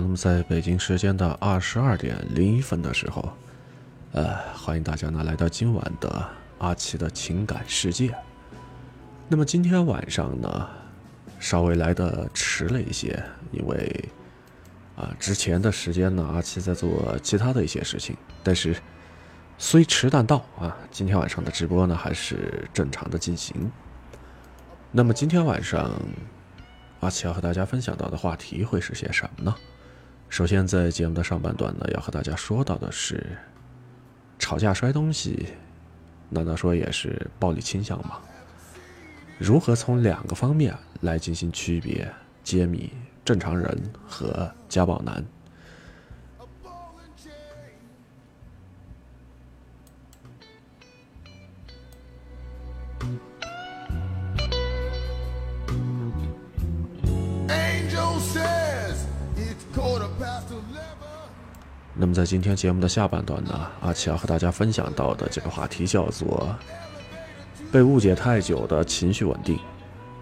那么在北京时间的二十二点零一分的时候，呃，欢迎大家呢来到今晚的阿奇的情感世界。那么今天晚上呢，稍微来的迟了一些，因为啊之前的时间呢，阿奇在做其他的一些事情，但是虽迟但到啊，今天晚上的直播呢还是正常的进行。那么今天晚上。阿奇要和大家分享到的话题会是些什么呢？首先，在节目的上半段呢，要和大家说到的是，吵架摔东西，难道说也是暴力倾向吗？如何从两个方面来进行区别、揭秘正常人和家暴男？那么在今天节目的下半段呢，阿奇要和大家分享到的这个话题叫做“被误解太久的情绪稳定”。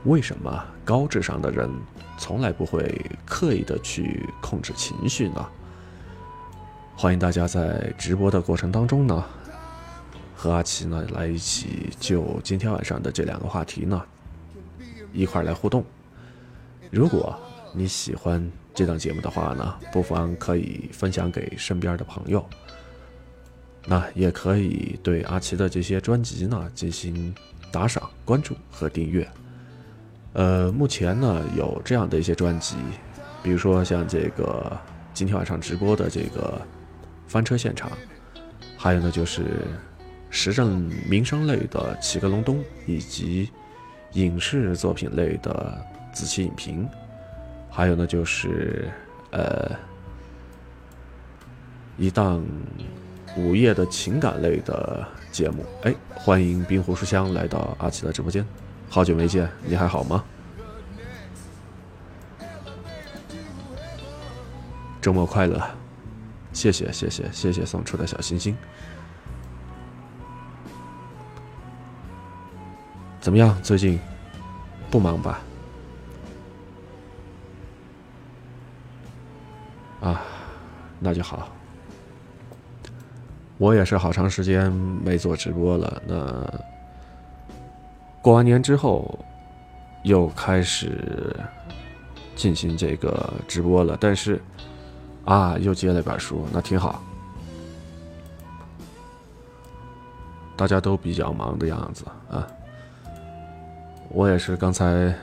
为什么高智商的人从来不会刻意的去控制情绪呢？欢迎大家在直播的过程当中呢，和阿奇呢来一起就今天晚上的这两个话题呢一块来互动。如果你喜欢。这档节目的话呢，不妨可以分享给身边的朋友。那也可以对阿奇的这些专辑呢进行打赏、关注和订阅。呃，目前呢有这样的一些专辑，比如说像这个今天晚上直播的这个翻车现场，还有呢就是时政民生类的七个隆冬，以及影视作品类的子期影评。还有呢，就是呃，一档午夜的情感类的节目。哎，欢迎冰湖书香来到阿奇的直播间，好久没见，你还好吗？周末快乐，谢谢谢谢谢谢送出的小心心。怎么样？最近不忙吧？啊，那就好。我也是好长时间没做直播了。那过完年之后，又开始进行这个直播了。但是啊，又接了一本书，那挺好。大家都比较忙的样子啊。我也是刚才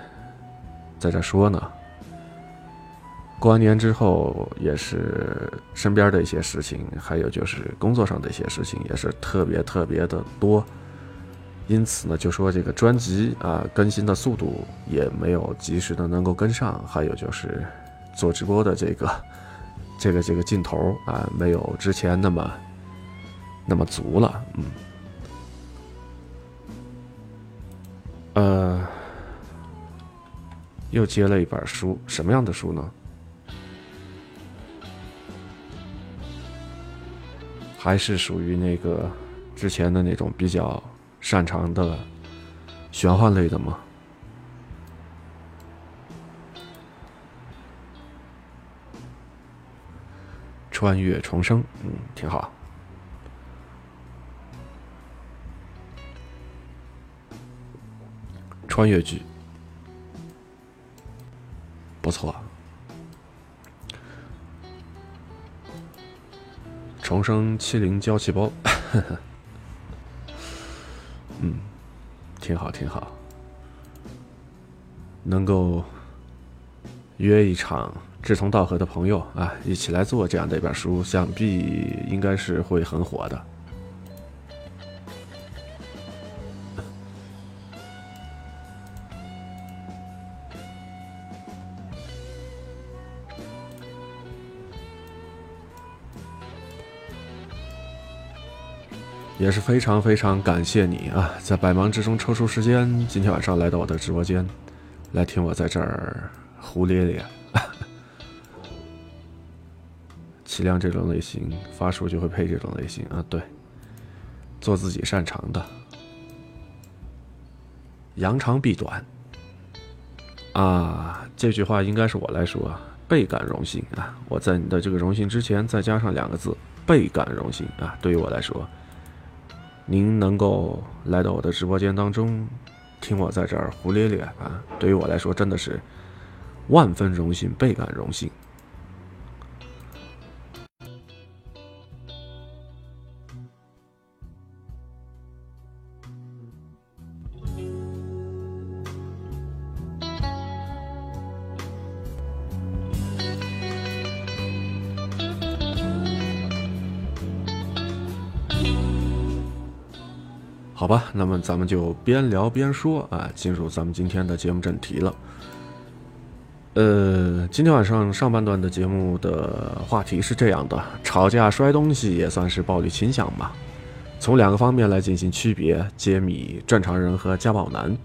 在这说呢。过完年之后，也是身边的一些事情，还有就是工作上的一些事情，也是特别特别的多。因此呢，就说这个专辑啊更新的速度也没有及时的能够跟上，还有就是做直播的这个这个这个劲头啊，没有之前那么那么足了。嗯，呃，又接了一本书，什么样的书呢？还是属于那个之前的那种比较擅长的玄幻类的吗？穿越重生，嗯，挺好。穿越剧，不错。重生七零娇气包，嗯，挺好挺好。能够约一场志同道合的朋友啊，一起来做这样的一本书，想必应该是会很火的。也是非常非常感谢你啊，在百忙之中抽出时间，今天晚上来到我的直播间，来听我在这儿胡咧咧。齐亮这种类型发书就会配这种类型啊，对，做自己擅长的，扬长避短。啊，这句话应该是我来说，倍感荣幸啊！我在你的这个荣幸之前再加上两个字，倍感荣幸啊！对于我来说，您能够来到我的直播间当中，听我在这儿胡咧咧啊，对于我来说真的是万分荣幸，倍感荣幸。吧，那么咱们就边聊边说啊，进入咱们今天的节目正题了。呃，今天晚上上半段的节目的话题是这样的：吵架摔东西也算是暴力倾向吧？从两个方面来进行区别，揭秘正常人和家暴男。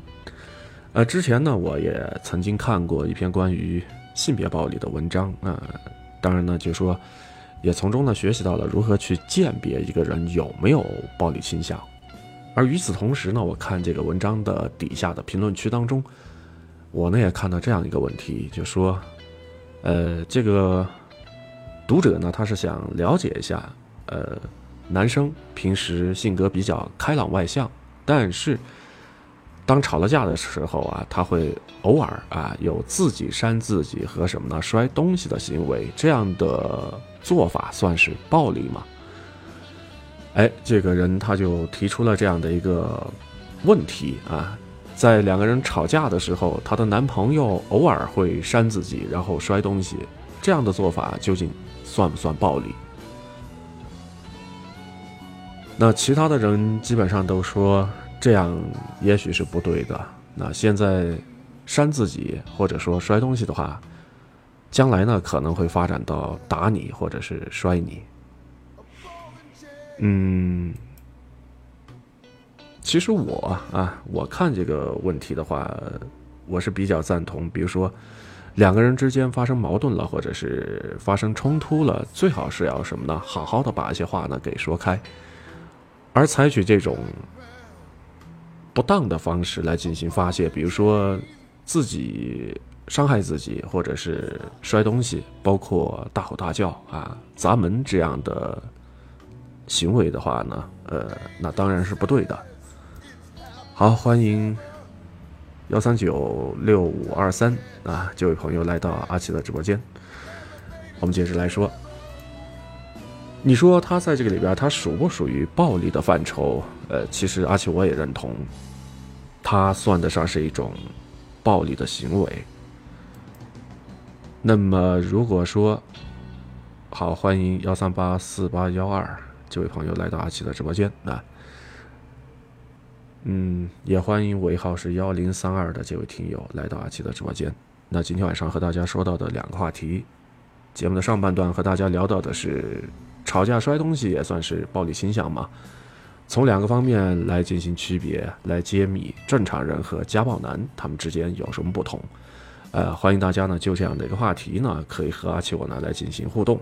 呃，之前呢，我也曾经看过一篇关于性别暴力的文章啊，当然呢，就说也从中呢学习到了如何去鉴别一个人有没有暴力倾向。而与此同时呢，我看这个文章的底下的评论区当中，我呢也看到这样一个问题，就说，呃，这个读者呢，他是想了解一下，呃，男生平时性格比较开朗外向，但是当吵了架的时候啊，他会偶尔啊有自己扇自己和什么呢摔东西的行为，这样的做法算是暴力吗？哎，这个人他就提出了这样的一个问题啊，在两个人吵架的时候，她的男朋友偶尔会扇自己，然后摔东西，这样的做法究竟算不算暴力？那其他的人基本上都说这样也许是不对的。那现在扇自己或者说摔东西的话，将来呢可能会发展到打你或者是摔你。嗯，其实我啊，我看这个问题的话，我是比较赞同。比如说，两个人之间发生矛盾了，或者是发生冲突了，最好是要什么呢？好好的把一些话呢给说开，而采取这种不当的方式来进行发泄，比如说自己伤害自己，或者是摔东西，包括大吼大叫啊、砸门这样的。行为的话呢，呃，那当然是不对的。好，欢迎幺三九六五二三啊，这位朋友来到阿奇的直播间。我们接着来说，你说他在这个里边，他属不属于暴力的范畴？呃，其实阿奇我也认同，他算得上是一种暴力的行为。那么如果说，好，欢迎幺三八四八幺二。这位朋友来到阿奇的直播间啊，嗯，也欢迎尾号是幺零三二的这位听友来到阿奇的直播间。那今天晚上和大家说到的两个话题，节目的上半段和大家聊到的是吵架摔东西也算是暴力倾向吗？从两个方面来进行区别，来揭秘正常人和家暴男他们之间有什么不同。呃，欢迎大家呢就这样的一个话题呢，可以和阿奇我呢来进行互动。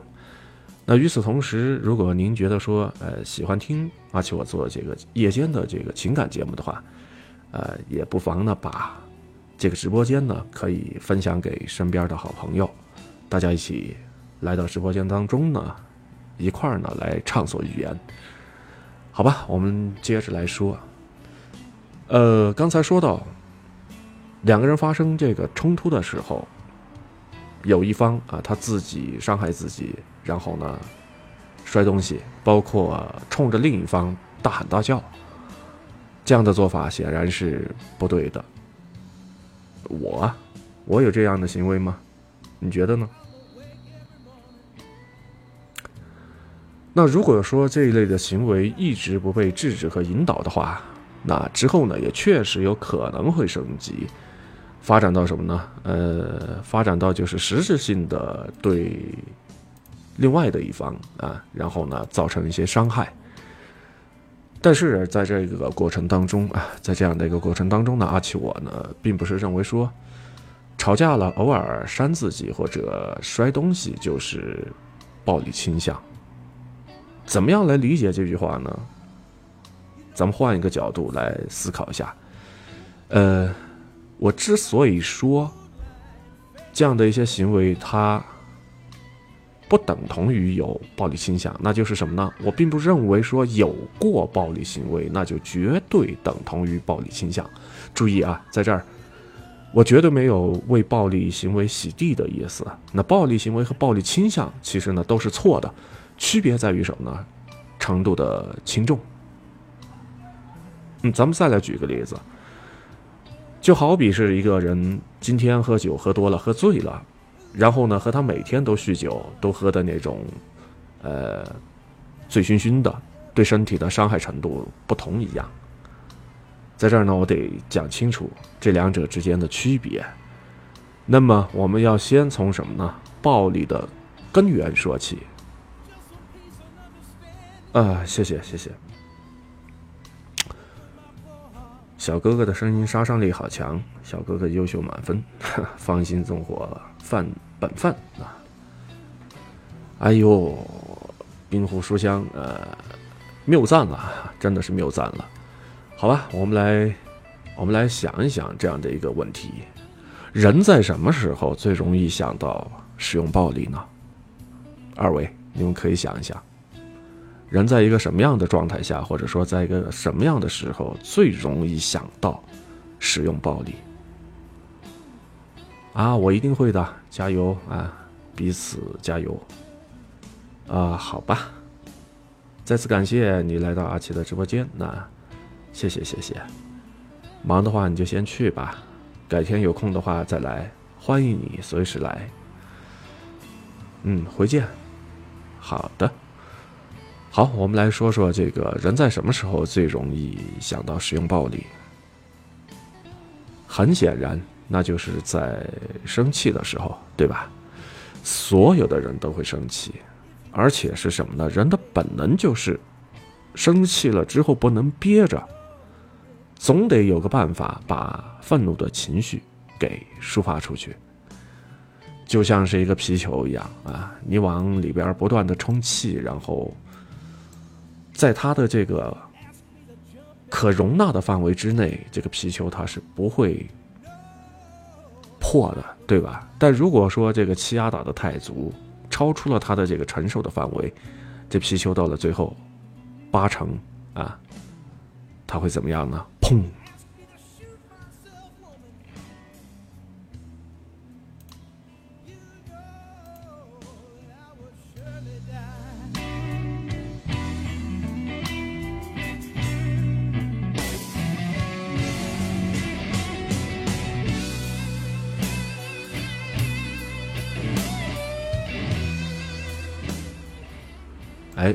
那与此同时，如果您觉得说，呃，喜欢听阿奇我做这个夜间的这个情感节目的话，呃，也不妨呢把这个直播间呢可以分享给身边的好朋友，大家一起来到直播间当中呢，一块儿呢来畅所欲言，好吧？我们接着来说，呃，刚才说到两个人发生这个冲突的时候，有一方啊他自己伤害自己。然后呢，摔东西，包括冲着另一方大喊大叫，这样的做法显然是不对的。我，我有这样的行为吗？你觉得呢？那如果说这一类的行为一直不被制止和引导的话，那之后呢，也确实有可能会升级，发展到什么呢？呃，发展到就是实质性的对。另外的一方啊，然后呢，造成一些伤害。但是在这个过程当中啊，在这样的一个过程当中呢，阿奇我呢，并不是认为说吵架了偶尔扇自己或者摔东西就是暴力倾向。怎么样来理解这句话呢？咱们换一个角度来思考一下。呃，我之所以说这样的一些行为，它不等同于有暴力倾向，那就是什么呢？我并不认为说有过暴力行为，那就绝对等同于暴力倾向。注意啊，在这儿，我绝对没有为暴力行为洗地的意思。那暴力行为和暴力倾向其实呢都是错的，区别在于什么呢？程度的轻重。嗯，咱们再来举一个例子，就好比是一个人今天喝酒喝多了，喝醉了。然后呢，和他每天都酗酒，都喝的那种，呃，醉醺醺的，对身体的伤害程度不同一样。在这儿呢，我得讲清楚这两者之间的区别。那么，我们要先从什么呢？暴力的根源说起。啊，谢谢谢谢。小哥哥的声音杀伤力好强，小哥哥优秀满分，芳心纵火犯本分啊！哎呦，冰湖书香，呃，谬赞了，真的是谬赞了。好吧，我们来，我们来想一想这样的一个问题：人在什么时候最容易想到使用暴力呢？二位，你们可以想一想，人在一个什么样的状态下，或者说在一个什么样的时候最容易想到使用暴力？啊，我一定会的，加油啊！彼此加油。啊，好吧。再次感谢你来到阿奇的直播间，那谢谢谢谢。忙的话你就先去吧，改天有空的话再来，欢迎你随时来。嗯，回见。好的。好，我们来说说这个人在什么时候最容易想到使用暴力？很显然。那就是在生气的时候，对吧？所有的人都会生气，而且是什么呢？人的本能就是生气了之后不能憋着，总得有个办法把愤怒的情绪给抒发出去，就像是一个皮球一样啊，你往里边不断的充气，然后在它的这个可容纳的范围之内，这个皮球它是不会。破的，对吧？但如果说这个气压打的太足，超出了它的这个承受的范围，这皮球到了最后，八成啊，它会怎么样呢？砰！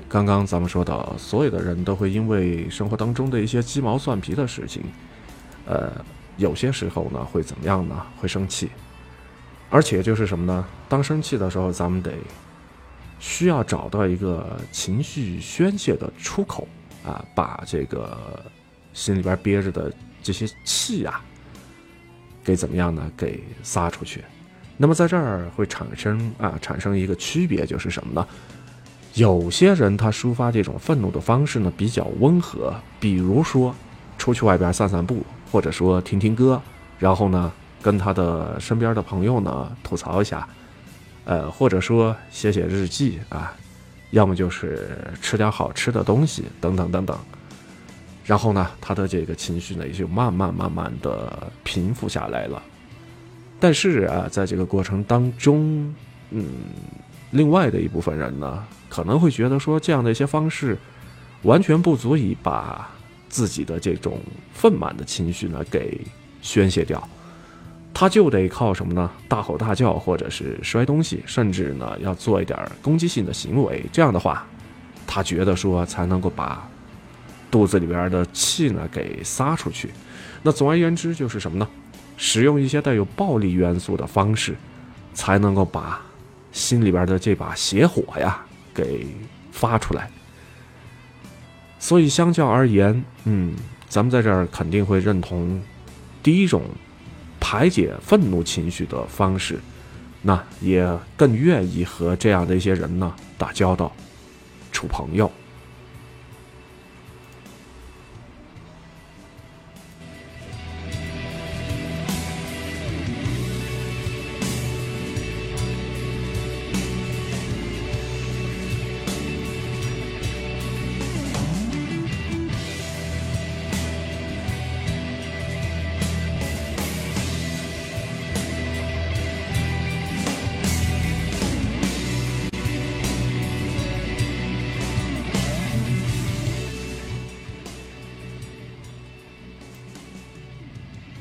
刚刚咱们说到，所有的人都会因为生活当中的一些鸡毛蒜皮的事情，呃，有些时候呢会怎么样呢？会生气，而且就是什么呢？当生气的时候，咱们得需要找到一个情绪宣泄的出口啊，把这个心里边憋着的这些气啊，给怎么样呢？给撒出去。那么在这儿会产生啊，产生一个区别，就是什么呢？有些人他抒发这种愤怒的方式呢比较温和，比如说出去外边散散步，或者说听听歌，然后呢跟他的身边的朋友呢吐槽一下，呃，或者说写写日记啊，要么就是吃点好吃的东西等等等等，然后呢他的这个情绪呢也就慢慢慢慢的平复下来了。但是啊，在这个过程当中，嗯，另外的一部分人呢。可能会觉得说这样的一些方式，完全不足以把自己的这种愤满的情绪呢给宣泄掉，他就得靠什么呢？大吼大叫，或者是摔东西，甚至呢要做一点攻击性的行为。这样的话，他觉得说才能够把肚子里边的气呢给撒出去。那总而言之就是什么呢？使用一些带有暴力元素的方式，才能够把心里边的这把邪火呀。给发出来，所以相较而言，嗯，咱们在这儿肯定会认同第一种排解愤怒情绪的方式，那也更愿意和这样的一些人呢打交道、处朋友。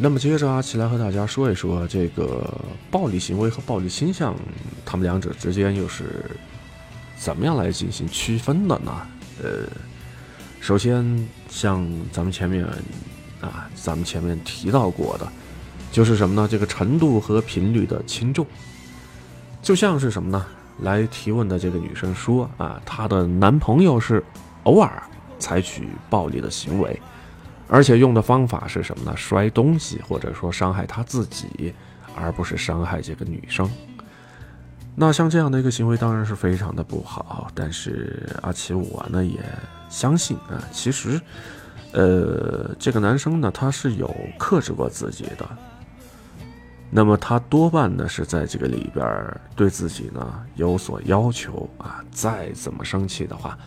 那么接着阿奇来和大家说一说这个暴力行为和暴力倾向，他们两者之间又是怎么样来进行区分的呢？呃，首先像咱们前面啊，咱们前面提到过的，就是什么呢？这个程度和频率的轻重，就像是什么呢？来提问的这个女生说啊，她的男朋友是偶尔采取暴力的行为。而且用的方法是什么呢？摔东西，或者说伤害他自己，而不是伤害这个女生。那像这样的一个行为当然是非常的不好。但是阿奇我呢也相信啊，其实，呃，这个男生呢他是有克制过自己的。那么他多半呢是在这个里边对自己呢有所要求啊。再怎么生气的话。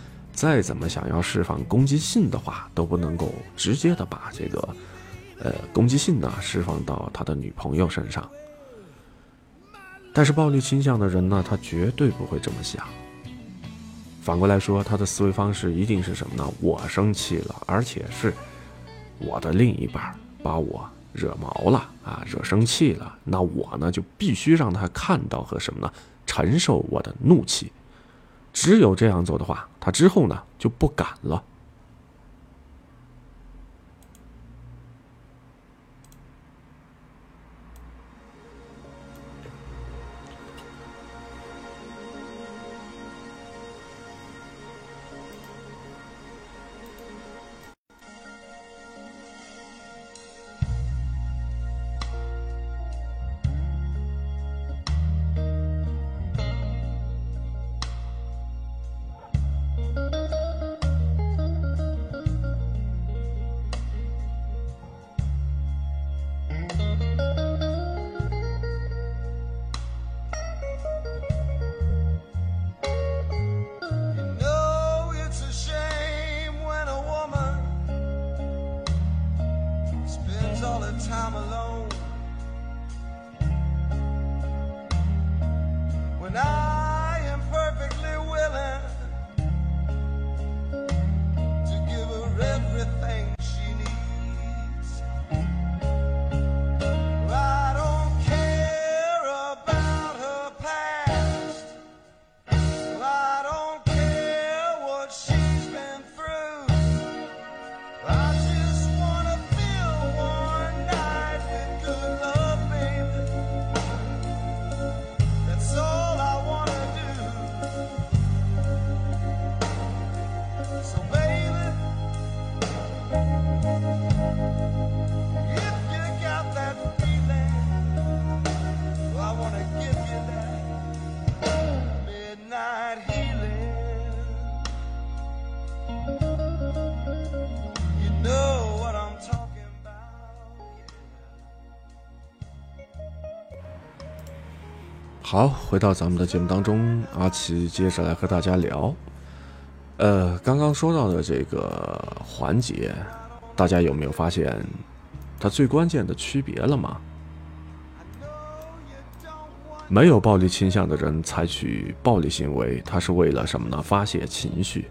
再怎么想要释放攻击性的话，都不能够直接的把这个，呃，攻击性呢释放到他的女朋友身上。但是暴力倾向的人呢，他绝对不会这么想。反过来说，他的思维方式一定是什么呢？我生气了，而且是我的另一半把我惹毛了啊，惹生气了，那我呢就必须让他看到和什么呢？承受我的怒气。只有这样做的话，他之后呢就不敢了。好，回到咱们的节目当中，阿奇接着来和大家聊。呃，刚刚说到的这个环节，大家有没有发现它最关键的区别了吗？没有暴力倾向的人采取暴力行为，他是为了什么呢？发泄情绪，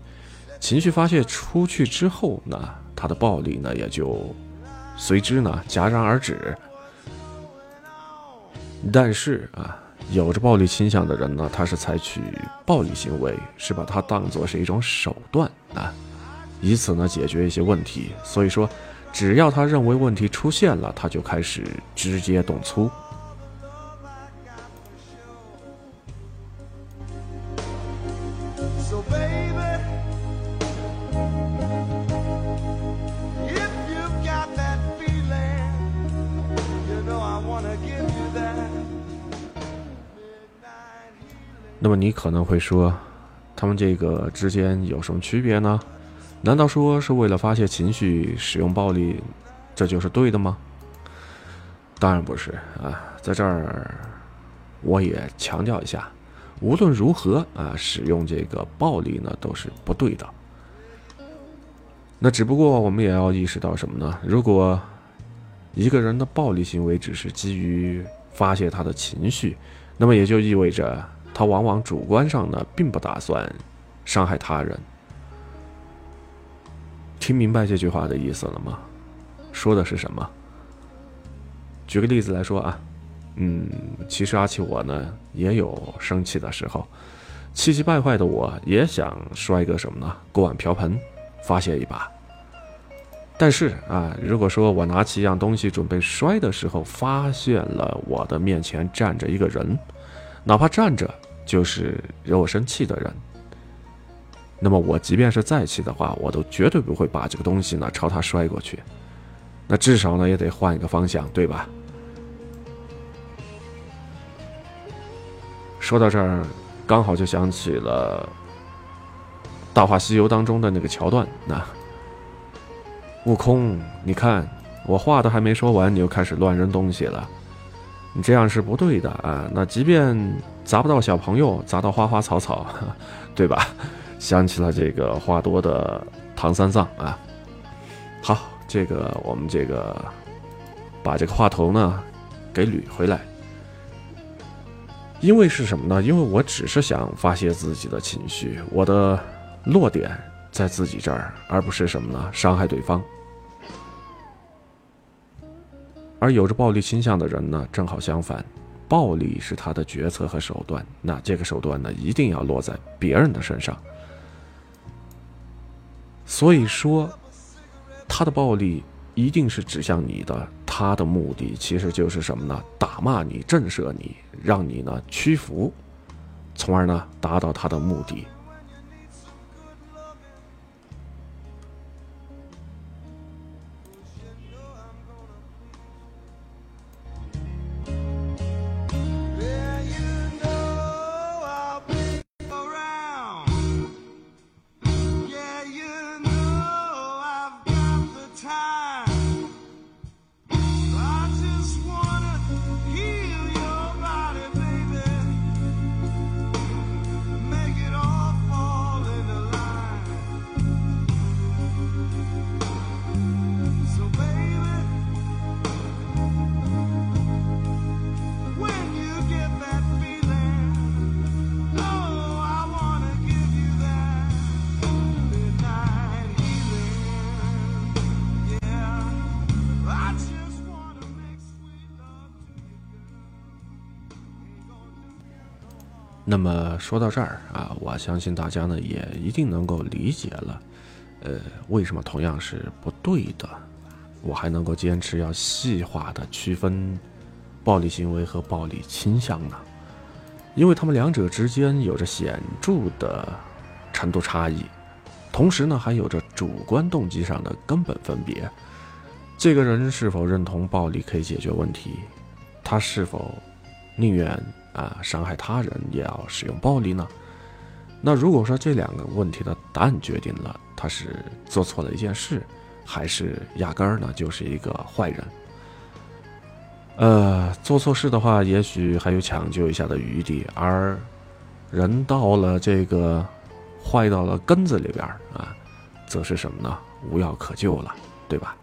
情绪发泄出去之后呢，他的暴力呢也就随之呢戛然而止。但是啊。有着暴力倾向的人呢，他是采取暴力行为，是把它当做是一种手段啊，以此呢解决一些问题。所以说，只要他认为问题出现了，他就开始直接动粗。那么你可能会说，他们这个之间有什么区别呢？难道说是为了发泄情绪使用暴力，这就是对的吗？当然不是啊，在这儿我也强调一下，无论如何啊，使用这个暴力呢都是不对的。那只不过我们也要意识到什么呢？如果一个人的暴力行为只是基于发泄他的情绪，那么也就意味着。他往往主观上呢，并不打算伤害他人。听明白这句话的意思了吗？说的是什么？举个例子来说啊，嗯，其实阿奇我呢也有生气的时候，气急败坏的我也想摔个什么呢？锅碗瓢盆，发泄一把。但是啊，如果说我拿起一样东西准备摔的时候，发现了我的面前站着一个人，哪怕站着就是惹我生气的人，那么我即便是再气的话，我都绝对不会把这个东西呢朝他摔过去。那至少呢也得换一个方向，对吧？说到这儿，刚好就想起了《大话西游》当中的那个桥段，那。悟空，你看，我话都还没说完，你又开始乱扔东西了，你这样是不对的啊！那即便砸不到小朋友，砸到花花草草，对吧？想起了这个话多的唐三藏啊。好，这个我们这个把这个话头呢给捋回来，因为是什么呢？因为我只是想发泄自己的情绪，我的落点。在自己这儿，而不是什么呢？伤害对方。而有着暴力倾向的人呢，正好相反，暴力是他的决策和手段。那这个手段呢，一定要落在别人的身上。所以说，他的暴力一定是指向你的。他的目的其实就是什么呢？打骂你，震慑你，让你呢屈服，从而呢达到他的目的。那么说到这儿啊，我相信大家呢也一定能够理解了，呃，为什么同样是不对的，我还能够坚持要细化的区分暴力行为和暴力倾向呢？因为他们两者之间有着显著的程度差异，同时呢还有着主观动机上的根本分别。这个人是否认同暴力可以解决问题？他是否宁愿？啊，伤害他人也要使用暴力呢？那如果说这两个问题的答案决定了他是做错了一件事，还是压根儿呢就是一个坏人？呃，做错事的话，也许还有抢救一下的余地，而人到了这个坏到了根子里边啊，则是什么呢？无药可救了，对吧？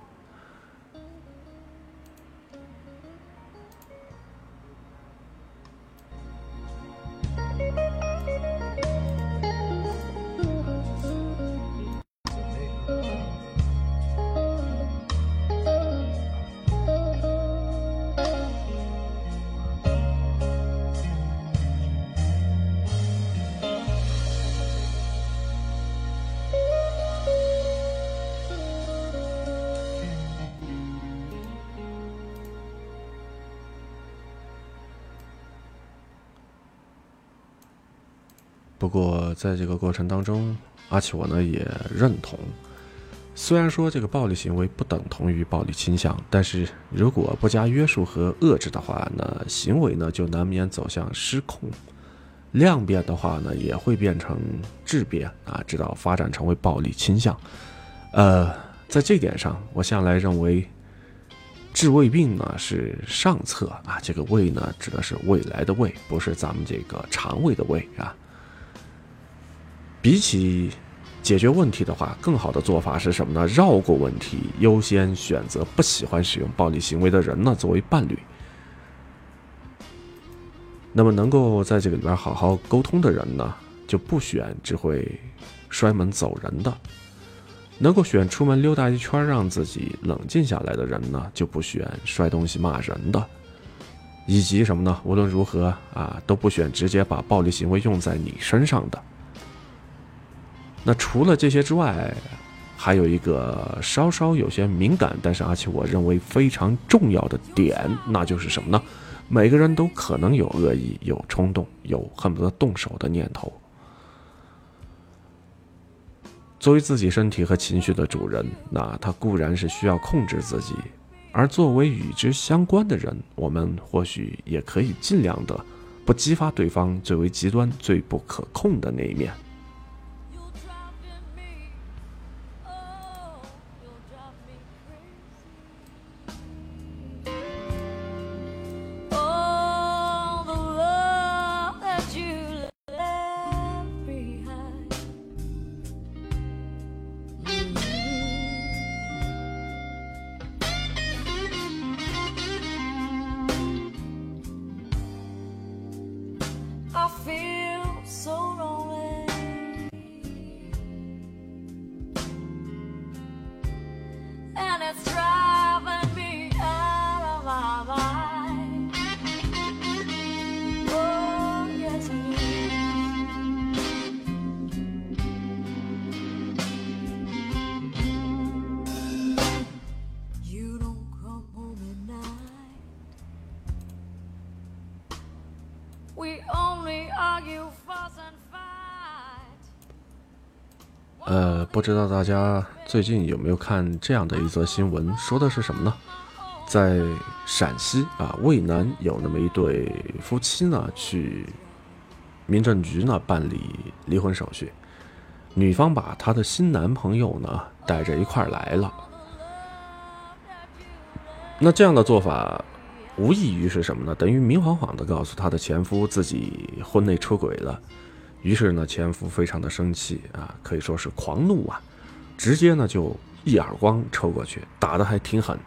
不过，在这个过程当中，阿奇我呢也认同，虽然说这个暴力行为不等同于暴力倾向，但是如果不加约束和遏制的话，那行为呢就难免走向失控，量变的话呢也会变成质变啊，直到发展成为暴力倾向。呃，在这点上，我向来认为，治胃病呢是上策啊，这个胃呢指的是未来的胃，不是咱们这个肠胃的胃啊。比起解决问题的话，更好的做法是什么呢？绕过问题，优先选择不喜欢使用暴力行为的人呢作为伴侣。那么能够在这个里边好好沟通的人呢，就不选只会摔门走人的。能够选出门溜达一圈让自己冷静下来的人呢，就不选摔东西骂人的，以及什么呢？无论如何啊，都不选直接把暴力行为用在你身上的。那除了这些之外，还有一个稍稍有些敏感，但是而且我认为非常重要的点，那就是什么呢？每个人都可能有恶意、有冲动、有恨不得动手的念头。作为自己身体和情绪的主人，那他固然是需要控制自己，而作为与之相关的人，我们或许也可以尽量的不激发对方最为极端、最不可控的那一面。家最近有没有看这样的一则新闻？说的是什么呢？在陕西啊，渭南有那么一对夫妻呢，去民政局呢办理离婚手续，女方把她的新男朋友呢带着一块儿来了。那这样的做法，无异于是什么呢？等于明晃晃的告诉她的前夫自己婚内出轨了。于是呢，前夫非常的生气啊，可以说是狂怒啊，直接呢就一耳光抽过去，打的还挺狠。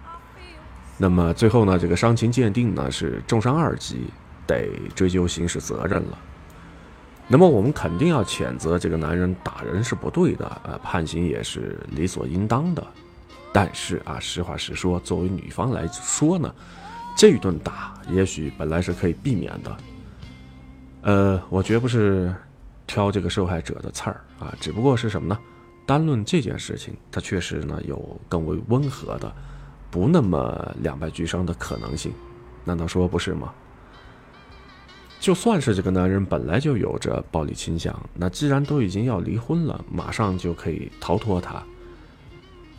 那么最后呢，这个伤情鉴定呢是重伤二级，得追究刑事责任了。那么我们肯定要谴责这个男人打人是不对的，呃，判刑也是理所应当的。但是啊，实话实说，作为女方来说呢，这一顿打也许本来是可以避免的。呃，我绝不是。挑这个受害者的刺儿啊，只不过是什么呢？单论这件事情，它确实呢有更为温和的，不那么两败俱伤的可能性，难道说不是吗？就算是这个男人本来就有着暴力倾向，那既然都已经要离婚了，马上就可以逃脱他，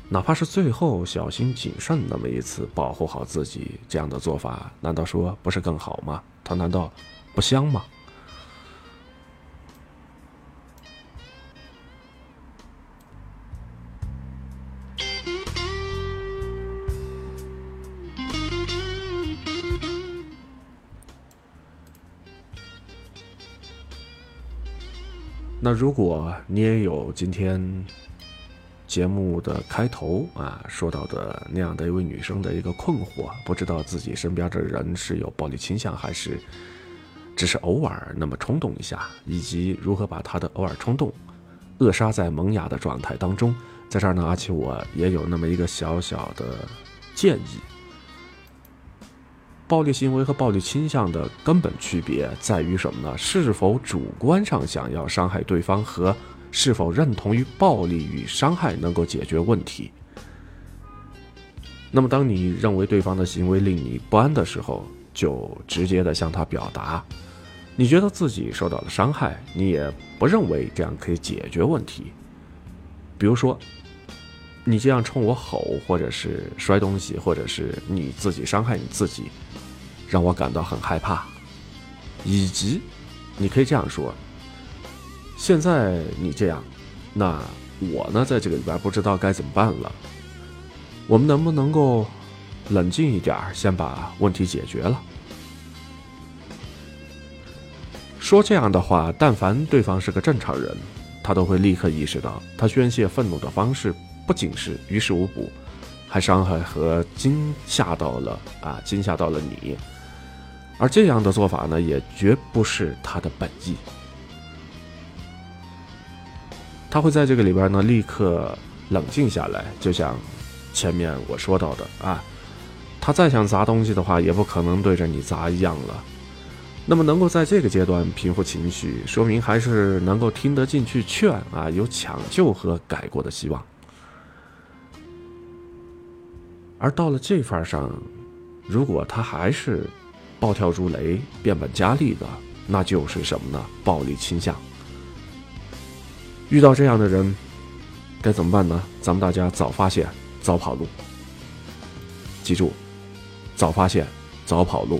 哪怕是最后小心谨慎那么一次，保护好自己，这样的做法，难道说不是更好吗？他难道不香吗？那如果你也有今天节目的开头啊说到的那样的一位女生的一个困惑，不知道自己身边的人是有暴力倾向，还是只是偶尔那么冲动一下，以及如何把他的偶尔冲动扼杀在萌芽的状态当中，在这儿呢，阿奇我也有那么一个小小的建议。暴力行为和暴力倾向的根本区别在于什么呢？是否主观上想要伤害对方，和是否认同于暴力与伤害能够解决问题。那么，当你认为对方的行为令你不安的时候，就直接的向他表达，你觉得自己受到了伤害，你也不认为这样可以解决问题。比如说，你这样冲我吼，或者是摔东西，或者是你自己伤害你自己。让我感到很害怕，以及，你可以这样说。现在你这样，那我呢，在这个里边不知道该怎么办了。我们能不能够冷静一点，先把问题解决了？说这样的话，但凡对方是个正常人，他都会立刻意识到，他宣泄愤怒的方式不仅是于事无补，还伤害和惊吓到了啊，惊吓到了你。而这样的做法呢，也绝不是他的本意。他会在这个里边呢，立刻冷静下来，就像前面我说到的啊，他再想砸东西的话，也不可能对着你砸一样了。那么能够在这个阶段平复情绪，说明还是能够听得进去劝啊，有抢救和改过的希望。而到了这份上，如果他还是暴跳如雷、变本加厉的，那就是什么呢？暴力倾向。遇到这样的人，该怎么办呢？咱们大家早发现，早跑路。记住，早发现，早跑路。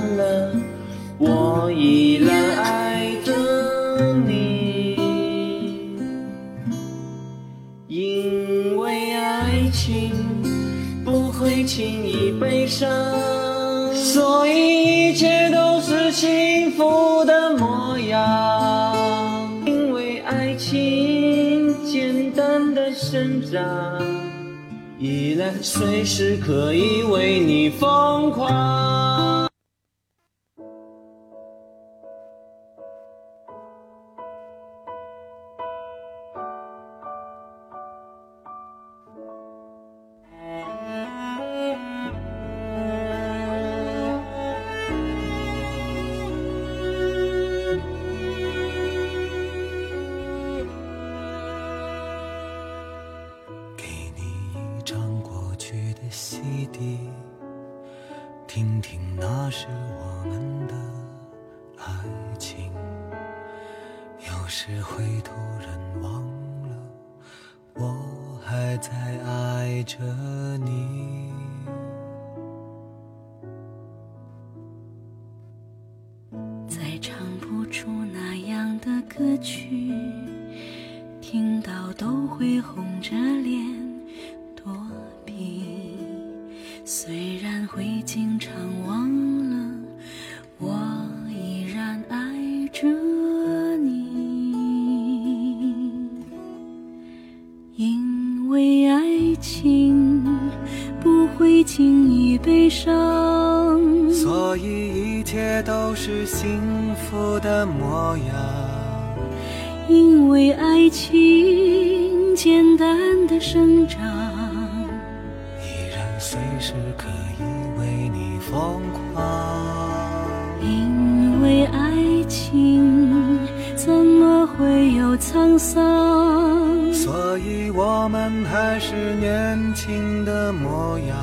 我依然爱着你因为爱情不会轻易悲伤所以一切都是幸福的模样。因为爱情简单的生长依然随时可以为你疯狂。为爱情简单的生长，依然随时可以为你疯狂。因为爱情怎么会有沧桑？所以我们还是年轻的模样。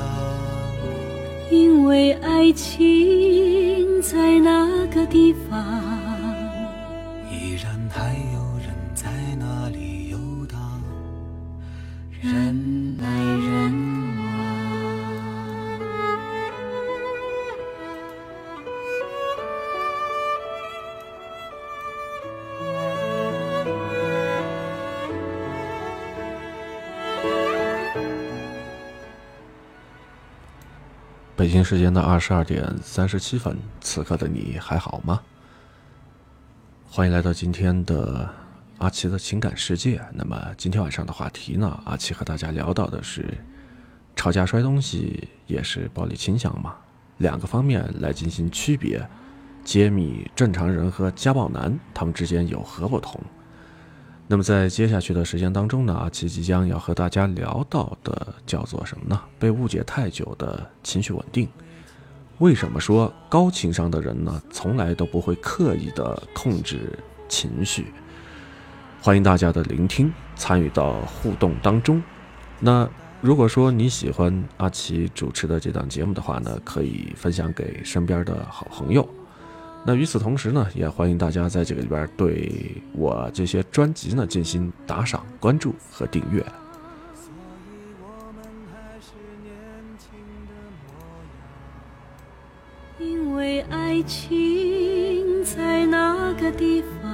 因为爱情在那个地方，北京时间的二十二点三十七分，此刻的你还好吗？欢迎来到今天的阿奇的情感世界。那么今天晚上的话题呢，阿奇和大家聊到的是吵架摔东西也是暴力倾向吗？两个方面来进行区别，揭秘正常人和家暴男他们之间有何不同。那么在接下去的时间当中呢，阿奇即将要和大家聊到的叫做什么呢？被误解太久的情绪稳定。为什么说高情商的人呢，从来都不会刻意的控制情绪？欢迎大家的聆听，参与到互动当中。那如果说你喜欢阿奇主持的这档节目的话呢，可以分享给身边的好朋友。那与此同时呢，也欢迎大家在这个里边对我这些专辑呢进行打赏、关注和订阅。因为爱情在那个地方，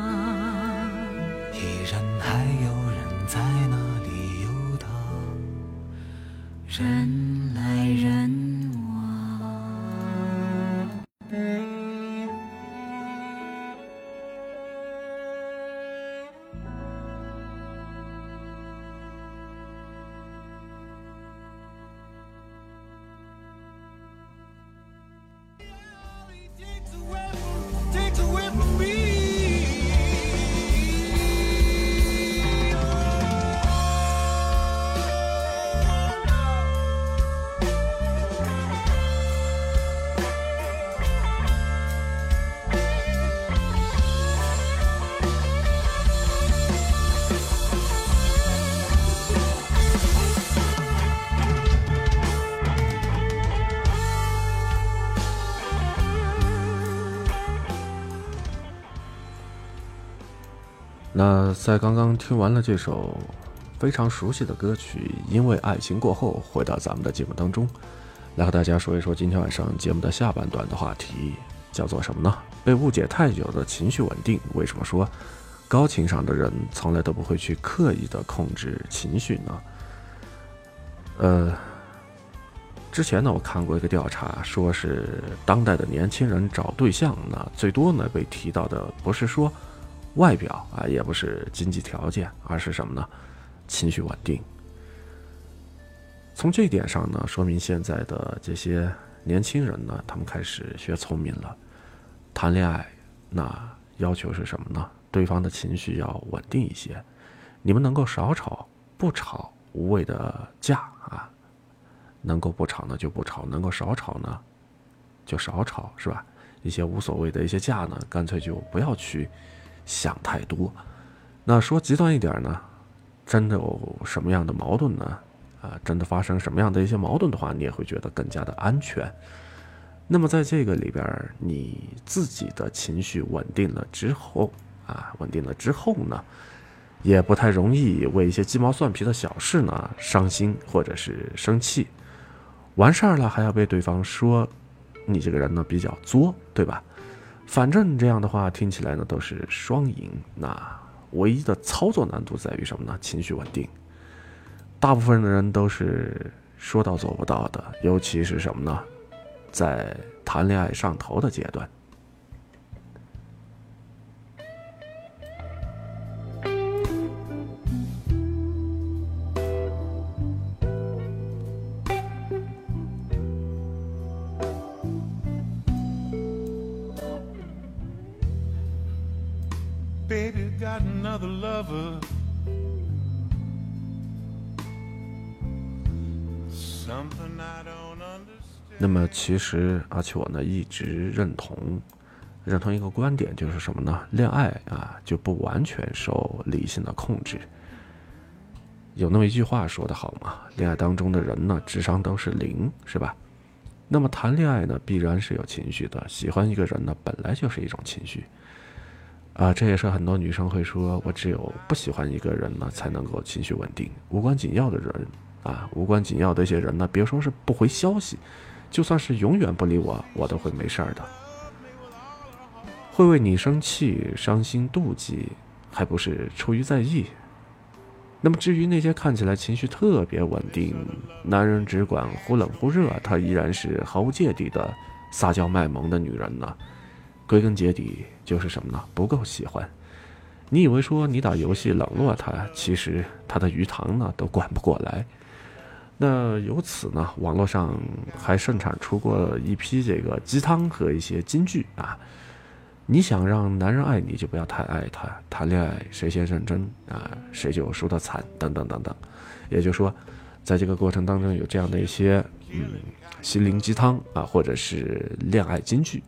依然还有人在那里游荡。人在刚刚听完了这首非常熟悉的歌曲《因为爱情过后》，回到咱们的节目当中，来和大家说一说今天晚上节目的下半段的话题，叫做什么呢？被误解太久的情绪稳定。为什么说高情商的人从来都不会去刻意的控制情绪呢？呃，之前呢，我看过一个调查，说是当代的年轻人找对象呢，最多呢被提到的不是说。外表啊，也不是经济条件，而是什么呢？情绪稳定。从这一点上呢，说明现在的这些年轻人呢，他们开始学聪明了。谈恋爱，那要求是什么呢？对方的情绪要稳定一些，你们能够少吵，不吵无谓的架啊，能够不吵呢就不吵，能够少吵呢就少吵，是吧？一些无所谓的一些架呢，干脆就不要去。想太多，那说极端一点呢，真的有什么样的矛盾呢？啊，真的发生什么样的一些矛盾的话，你也会觉得更加的安全。那么在这个里边，你自己的情绪稳定了之后，啊，稳定了之后呢，也不太容易为一些鸡毛蒜皮的小事呢伤心或者是生气。完事儿了还要被对方说你这个人呢比较作，对吧？反正这样的话听起来呢都是双赢，那唯一的操作难度在于什么呢？情绪稳定。大部分的人都是说到做不到的，尤其是什么呢？在谈恋爱上头的阶段。Another lover. 那么其实而且我呢一直认同认同一个观点，就是什么呢？恋爱啊就不完全受理性的控制。有那么一句话说得好嘛，恋爱当中的人呢智商都是零，是吧？那么谈恋爱呢必然是有情绪的，喜欢一个人呢本来就是一种情绪。啊，这也是很多女生会说，我只有不喜欢一个人呢才能够情绪稳定。无关紧要的人啊，无关紧要的一些人呢，别说是不回消息，就算是永远不理我，我都会没事儿的。会为你生气、伤心、妒忌，还不是出于在意？那么至于那些看起来情绪特别稳定，男人只管忽冷忽热，他依然是毫无芥蒂的撒娇卖萌的女人呢？归根结底就是什么呢？不够喜欢。你以为说你打游戏冷落他，其实他的鱼塘呢都管不过来。那由此呢，网络上还盛产出过一批这个鸡汤和一些金句啊。你想让男人爱你，就不要太爱他。谈恋爱谁先认真啊，谁就输得惨，等等等等。也就是说，在这个过程当中有这样的一些嗯心灵鸡汤啊，或者是恋爱金句。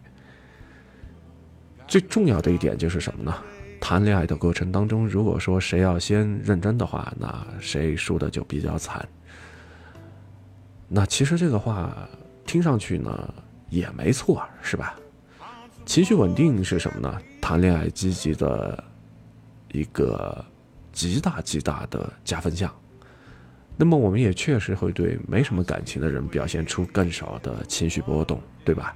最重要的一点就是什么呢？谈恋爱的过程当中，如果说谁要先认真的话，那谁输的就比较惨。那其实这个话听上去呢也没错，是吧？情绪稳定是什么呢？谈恋爱积极的一个极大极大的加分项。那么我们也确实会对没什么感情的人表现出更少的情绪波动，对吧？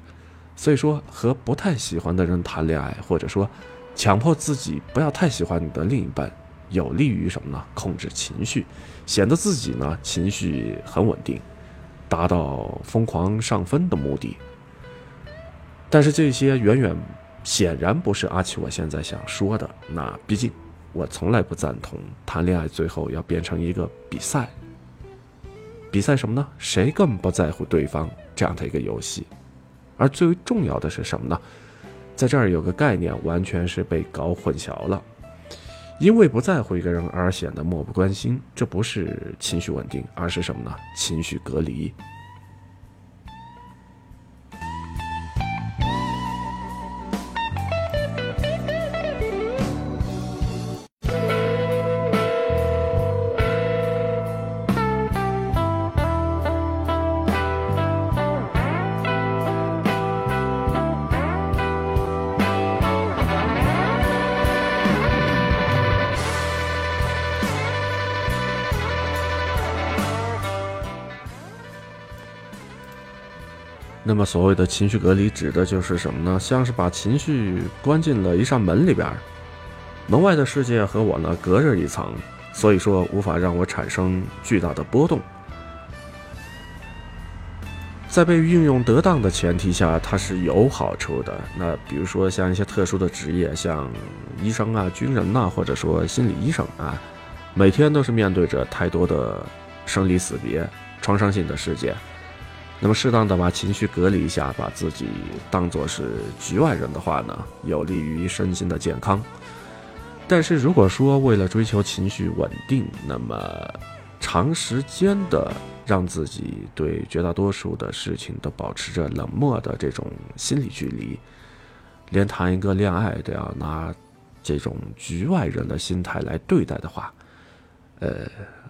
所以说，和不太喜欢的人谈恋爱，或者说强迫自己不要太喜欢你的另一半，有利于什么呢？控制情绪，显得自己呢情绪很稳定，达到疯狂上分的目的。但是这些远远显然不是阿奇我现在想说的。那毕竟我从来不赞同谈恋爱最后要变成一个比赛。比赛什么呢？谁更不在乎对方这样的一个游戏？而最为重要的是什么呢？在这儿有个概念完全是被搞混淆了。因为不在乎一个人而显得漠不关心，这不是情绪稳定，而是什么呢？情绪隔离。那么，所谓的情绪隔离指的就是什么呢？像是把情绪关进了一扇门里边，门外的世界和我呢隔着一层，所以说无法让我产生巨大的波动。在被运用得当的前提下，它是有好处的。那比如说像一些特殊的职业，像医生啊、军人呐，或者说心理医生啊，每天都是面对着太多的生离死别、创伤性的事件。那么，适当的把情绪隔离一下，把自己当作是局外人的话呢，有利于身心的健康。但是，如果说为了追求情绪稳定，那么长时间的让自己对绝大多数的事情都保持着冷漠的这种心理距离，连谈一个恋爱都要拿这种局外人的心态来对待的话，呃，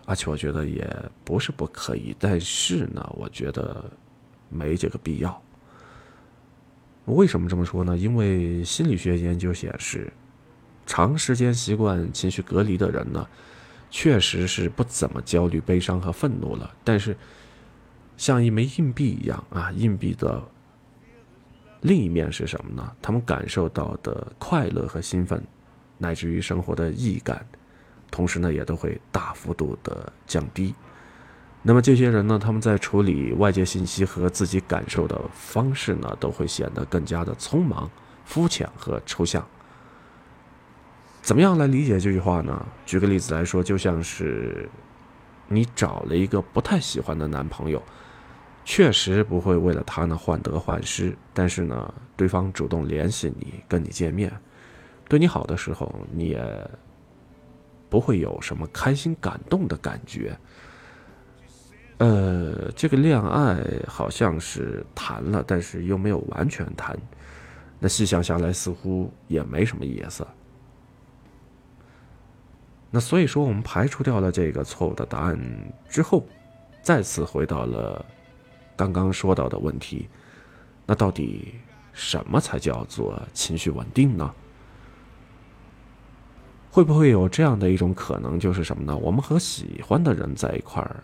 而且我觉得也不是不可以，但是呢，我觉得。没这个必要。为什么这么说呢？因为心理学研究显示，长时间习惯情绪隔离的人呢，确实是不怎么焦虑、悲伤和愤怒了。但是，像一枚硬币一样啊，硬币的另一面是什么呢？他们感受到的快乐和兴奋，乃至于生活的意义感，同时呢，也都会大幅度的降低。那么这些人呢，他们在处理外界信息和自己感受的方式呢，都会显得更加的匆忙、肤浅和抽象。怎么样来理解这句话呢？举个例子来说，就像是你找了一个不太喜欢的男朋友，确实不会为了他呢患得患失，但是呢，对方主动联系你，跟你见面，对你好的时候，你也不会有什么开心、感动的感觉。呃，这个恋爱好像是谈了，但是又没有完全谈。那细想下来，似乎也没什么意思。那所以说，我们排除掉了这个错误的答案之后，再次回到了刚刚说到的问题：那到底什么才叫做情绪稳定呢？会不会有这样的一种可能，就是什么呢？我们和喜欢的人在一块儿。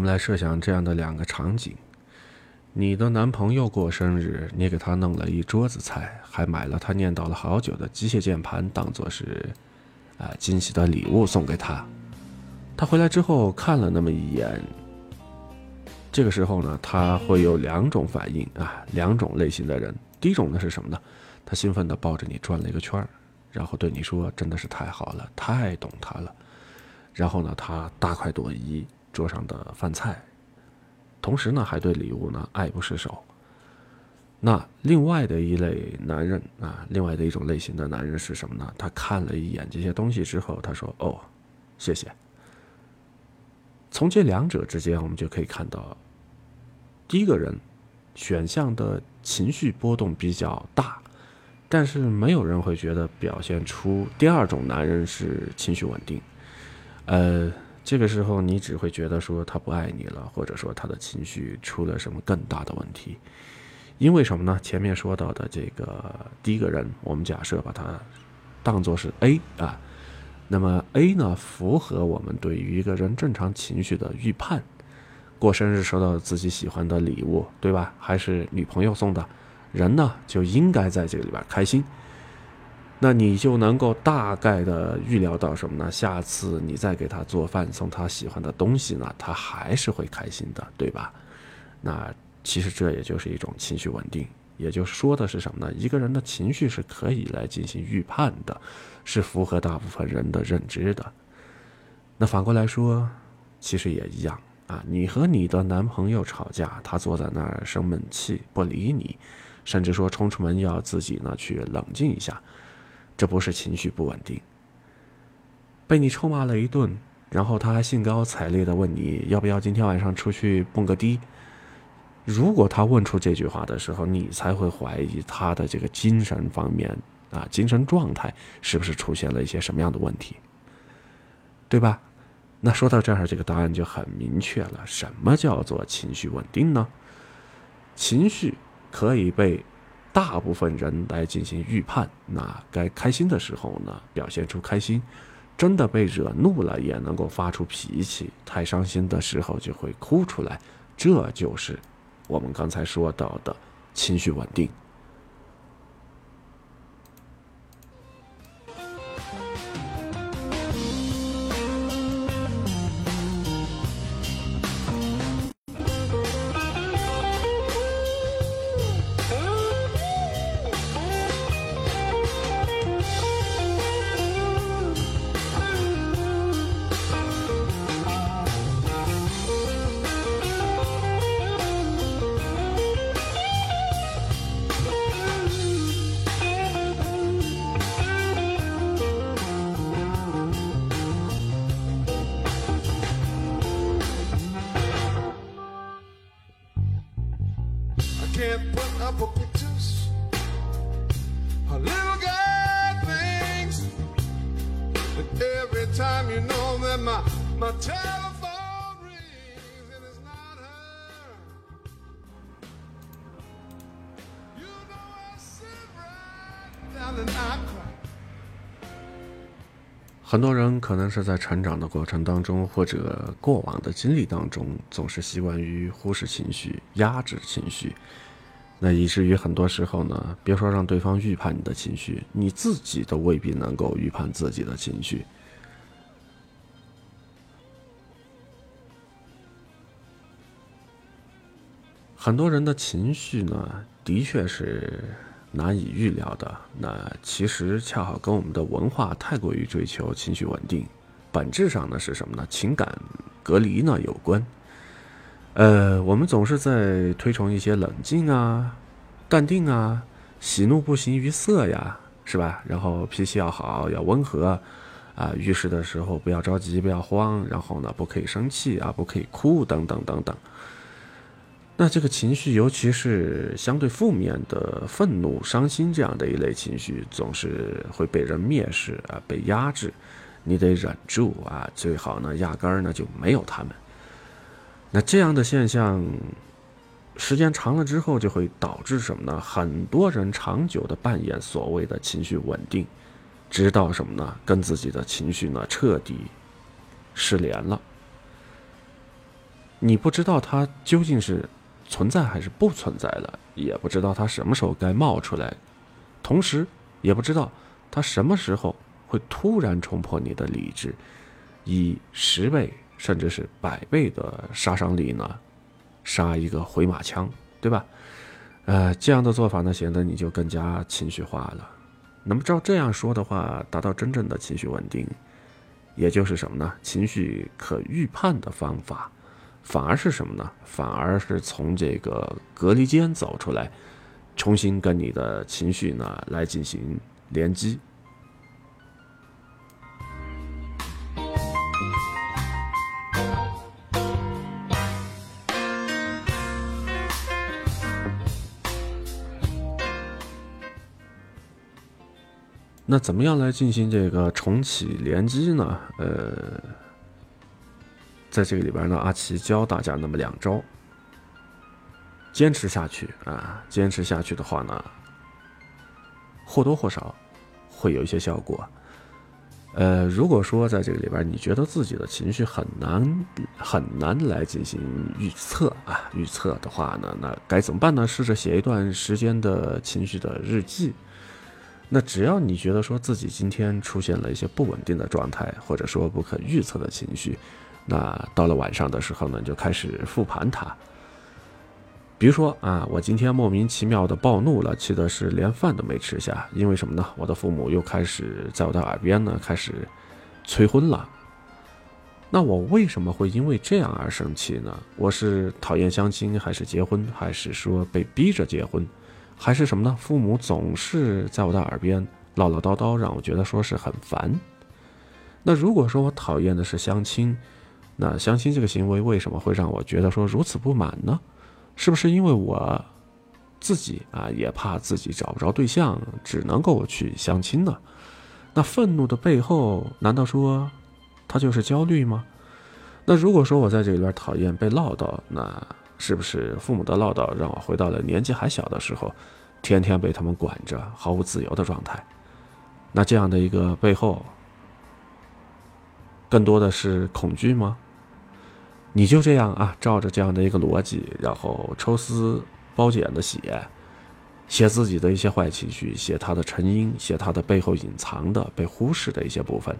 我们来设想这样的两个场景：你的男朋友过生日，你给他弄了一桌子菜，还买了他念叨了好久的机械键盘，当做是啊惊喜的礼物送给他。他回来之后看了那么一眼，这个时候呢，他会有两种反应啊，两种类型的人。第一种呢是什么呢？他兴奋地抱着你转了一个圈儿，然后对你说：“真的是太好了，太懂他了。”然后呢，他大快朵颐。桌上的饭菜，同时呢，还对礼物呢爱不释手。那另外的一类男人啊，另外的一种类型的男人是什么呢？他看了一眼这些东西之后，他说：“哦，谢谢。”从这两者之间，我们就可以看到，第一个人选项的情绪波动比较大，但是没有人会觉得表现出第二种男人是情绪稳定。呃。这个时候，你只会觉得说他不爱你了，或者说他的情绪出了什么更大的问题。因为什么呢？前面说到的这个第一个人，我们假设把他当做是 A 啊，那么 A 呢，符合我们对于一个人正常情绪的预判。过生日收到自己喜欢的礼物，对吧？还是女朋友送的，人呢就应该在这个里边开心。那你就能够大概的预料到什么呢？下次你再给他做饭送他喜欢的东西呢，他还是会开心的，对吧？那其实这也就是一种情绪稳定，也就是说的是什么呢？一个人的情绪是可以来进行预判的，是符合大部分人的认知的。那反过来说，其实也一样啊。你和你的男朋友吵架，他坐在那儿生闷气不理你，甚至说冲出门要自己呢去冷静一下。这不是情绪不稳定，被你臭骂了一顿，然后他还兴高采烈的问你要不要今天晚上出去蹦个迪。如果他问出这句话的时候，你才会怀疑他的这个精神方面啊，精神状态是不是出现了一些什么样的问题，对吧？那说到这儿，这个答案就很明确了。什么叫做情绪稳定呢？情绪可以被。大部分人来进行预判，那该开心的时候呢，表现出开心；真的被惹怒了，也能够发出脾气；太伤心的时候就会哭出来。这就是我们刚才说到的情绪稳定。可能是在成长的过程当中，或者过往的经历当中，总是习惯于忽视情绪、压制情绪，那以至于很多时候呢，别说让对方预判你的情绪，你自己都未必能够预判自己的情绪。很多人的情绪呢，的确是。难以预料的，那其实恰好跟我们的文化太过于追求情绪稳定，本质上呢是什么呢？情感隔离呢有关。呃，我们总是在推崇一些冷静啊、淡定啊、喜怒不形于色呀，是吧？然后脾气要好，要温和，啊，遇事的时候不要着急，不要慌，然后呢，不可以生气啊，不可以哭，等等等等。那这个情绪，尤其是相对负面的愤怒、伤心这样的一类情绪，总是会被人蔑视啊，被压制。你得忍住啊，最好呢，压根儿呢就没有他们。那这样的现象，时间长了之后，就会导致什么呢？很多人长久的扮演所谓的情绪稳定，直到什么呢？跟自己的情绪呢彻底失联了。你不知道他究竟是。存在还是不存在了，也不知道它什么时候该冒出来，同时也不知道它什么时候会突然冲破你的理智，以十倍甚至是百倍的杀伤力呢，杀一个回马枪，对吧？呃，这样的做法呢，显得你就更加情绪化了。那么照这样说的话，达到真正的情绪稳定，也就是什么呢？情绪可预判的方法。反而是什么呢？反而是从这个隔离间走出来，重新跟你的情绪呢来进行联机。那怎么样来进行这个重启联机呢？呃。在这个里边呢，阿奇教大家那么两招，坚持下去啊，坚持下去的话呢，或多或少会有一些效果。呃，如果说在这个里边你觉得自己的情绪很难很难来进行预测啊，预测的话呢，那该怎么办呢？试着写一段时间的情绪的日记。那只要你觉得说自己今天出现了一些不稳定的状态，或者说不可预测的情绪。那到了晚上的时候呢，就开始复盘它。比如说啊，我今天莫名其妙的暴怒了，气的是连饭都没吃下，因为什么呢？我的父母又开始在我的耳边呢开始催婚了。那我为什么会因为这样而生气呢？我是讨厌相亲，还是结婚，还是说被逼着结婚，还是什么呢？父母总是在我的耳边唠唠叨叨，让我觉得说是很烦。那如果说我讨厌的是相亲，那相亲这个行为为什么会让我觉得说如此不满呢？是不是因为我自己啊也怕自己找不着对象，只能够去相亲呢？那愤怒的背后，难道说他就是焦虑吗？那如果说我在这里边讨厌被唠叨，那是不是父母的唠叨让我回到了年纪还小的时候，天天被他们管着，毫无自由的状态？那这样的一个背后，更多的是恐惧吗？你就这样啊，照着这样的一个逻辑，然后抽丝剥茧的写，写自己的一些坏情绪，写他的成因，写他的背后隐藏的被忽视的一些部分，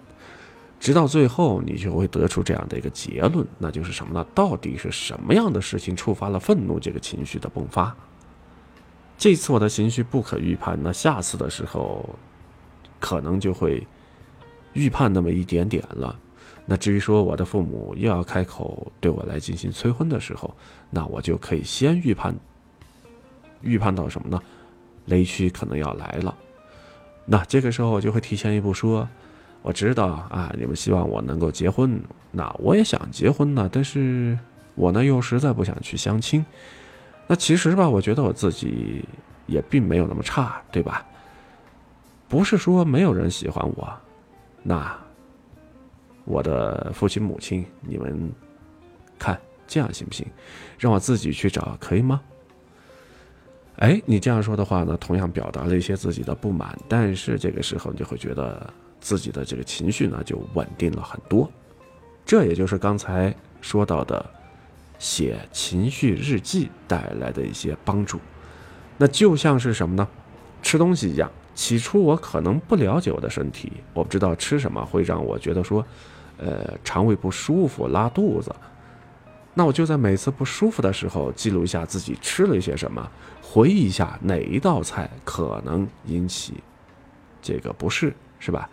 直到最后，你就会得出这样的一个结论，那就是什么呢？到底是什么样的事情触发了愤怒这个情绪的迸发？这次我的情绪不可预判，那下次的时候，可能就会预判那么一点点了。那至于说我的父母又要开口对我来进行催婚的时候，那我就可以先预判，预判到什么呢？雷区可能要来了。那这个时候我就会提前一步说，我知道啊，你们希望我能够结婚，那我也想结婚呢，但是我呢又实在不想去相亲。那其实吧，我觉得我自己也并没有那么差，对吧？不是说没有人喜欢我，那。我的父亲母亲，你们看这样行不行？让我自己去找，可以吗？哎，你这样说的话呢，同样表达了一些自己的不满，但是这个时候你就会觉得自己的这个情绪呢就稳定了很多。这也就是刚才说到的写情绪日记带来的一些帮助。那就像是什么呢？吃东西一样，起初我可能不了解我的身体，我不知道吃什么会让我觉得说，呃，肠胃不舒服、拉肚子。那我就在每次不舒服的时候记录一下自己吃了一些什么，回忆一下哪一道菜可能引起这个不适，是吧？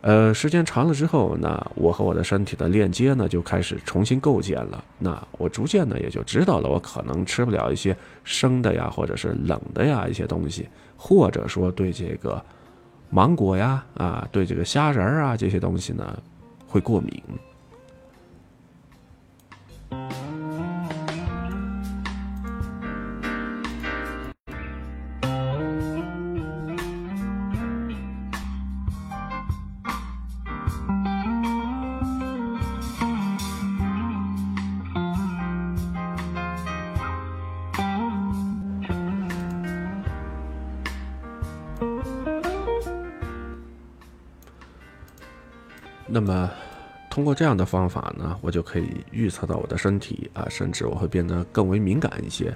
呃，时间长了之后，那我和我的身体的链接呢就开始重新构建了。那我逐渐呢也就知道了，我可能吃不了一些生的呀，或者是冷的呀一些东西，或者说对这个芒果呀啊，对这个虾仁儿啊这些东西呢会过敏。那么，通过这样的方法呢，我就可以预测到我的身体啊，甚至我会变得更为敏感一些。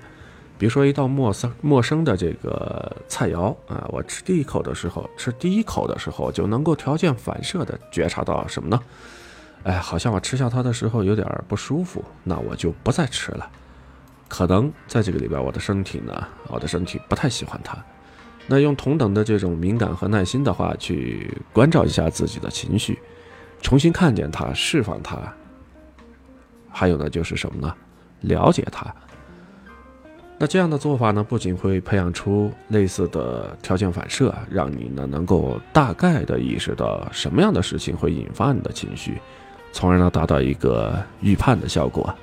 比如说，一道陌生陌生的这个菜肴啊，我吃第一口的时候，吃第一口的时候就能够条件反射的觉察到什么呢？哎，好像我吃下它的时候有点不舒服，那我就不再吃了。可能在这个里边，我的身体呢，我的身体不太喜欢它。那用同等的这种敏感和耐心的话，去关照一下自己的情绪。重新看见它，释放它。还有呢，就是什么呢？了解它。那这样的做法呢，不仅会培养出类似的条件反射，让你呢能够大概的意识到什么样的事情会引发你的情绪，从而呢达到一个预判的效果。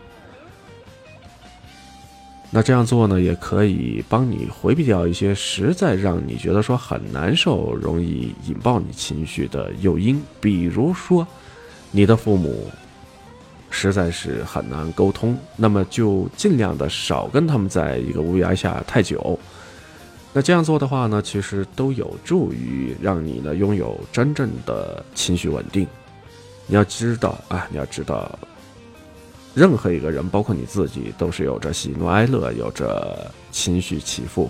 那这样做呢，也可以帮你回避掉一些实在让你觉得说很难受、容易引爆你情绪的诱因，比如说，你的父母实在是很难沟通，那么就尽量的少跟他们在一个屋檐下太久。那这样做的话呢，其实都有助于让你呢拥有真正的情绪稳定。你要知道啊，你要知道。任何一个人，包括你自己，都是有着喜怒哀乐，有着情绪起伏。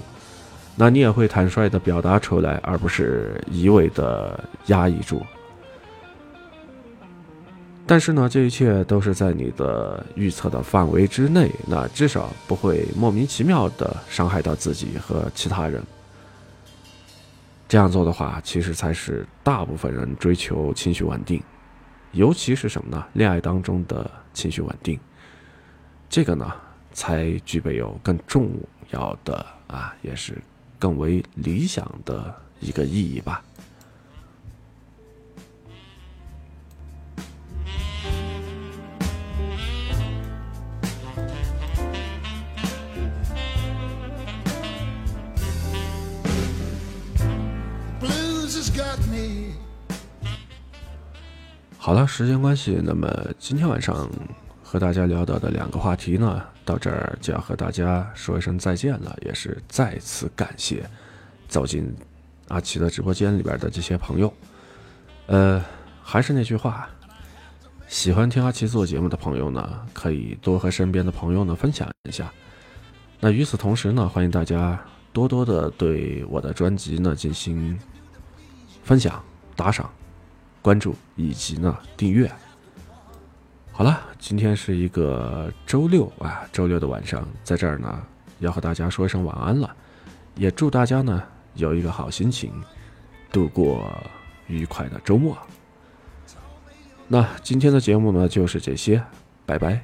那你也会坦率的表达出来，而不是一味的压抑住。但是呢，这一切都是在你的预测的范围之内，那至少不会莫名其妙的伤害到自己和其他人。这样做的话，其实才是大部分人追求情绪稳定。尤其是什么呢？恋爱当中的情绪稳定，这个呢，才具备有更重要的啊，也是更为理想的一个意义吧。好了，时间关系，那么今天晚上和大家聊到的两个话题呢，到这儿就要和大家说一声再见了，也是再次感谢走进阿奇的直播间里边的这些朋友。呃，还是那句话，喜欢听阿奇做节目的朋友呢，可以多和身边的朋友呢分享一下。那与此同时呢，欢迎大家多多的对我的专辑呢进行分享、打赏。关注以及呢订阅。好了，今天是一个周六啊，周六的晚上，在这儿呢要和大家说一声晚安了，也祝大家呢有一个好心情，度过愉快的周末。那今天的节目呢就是这些，拜拜。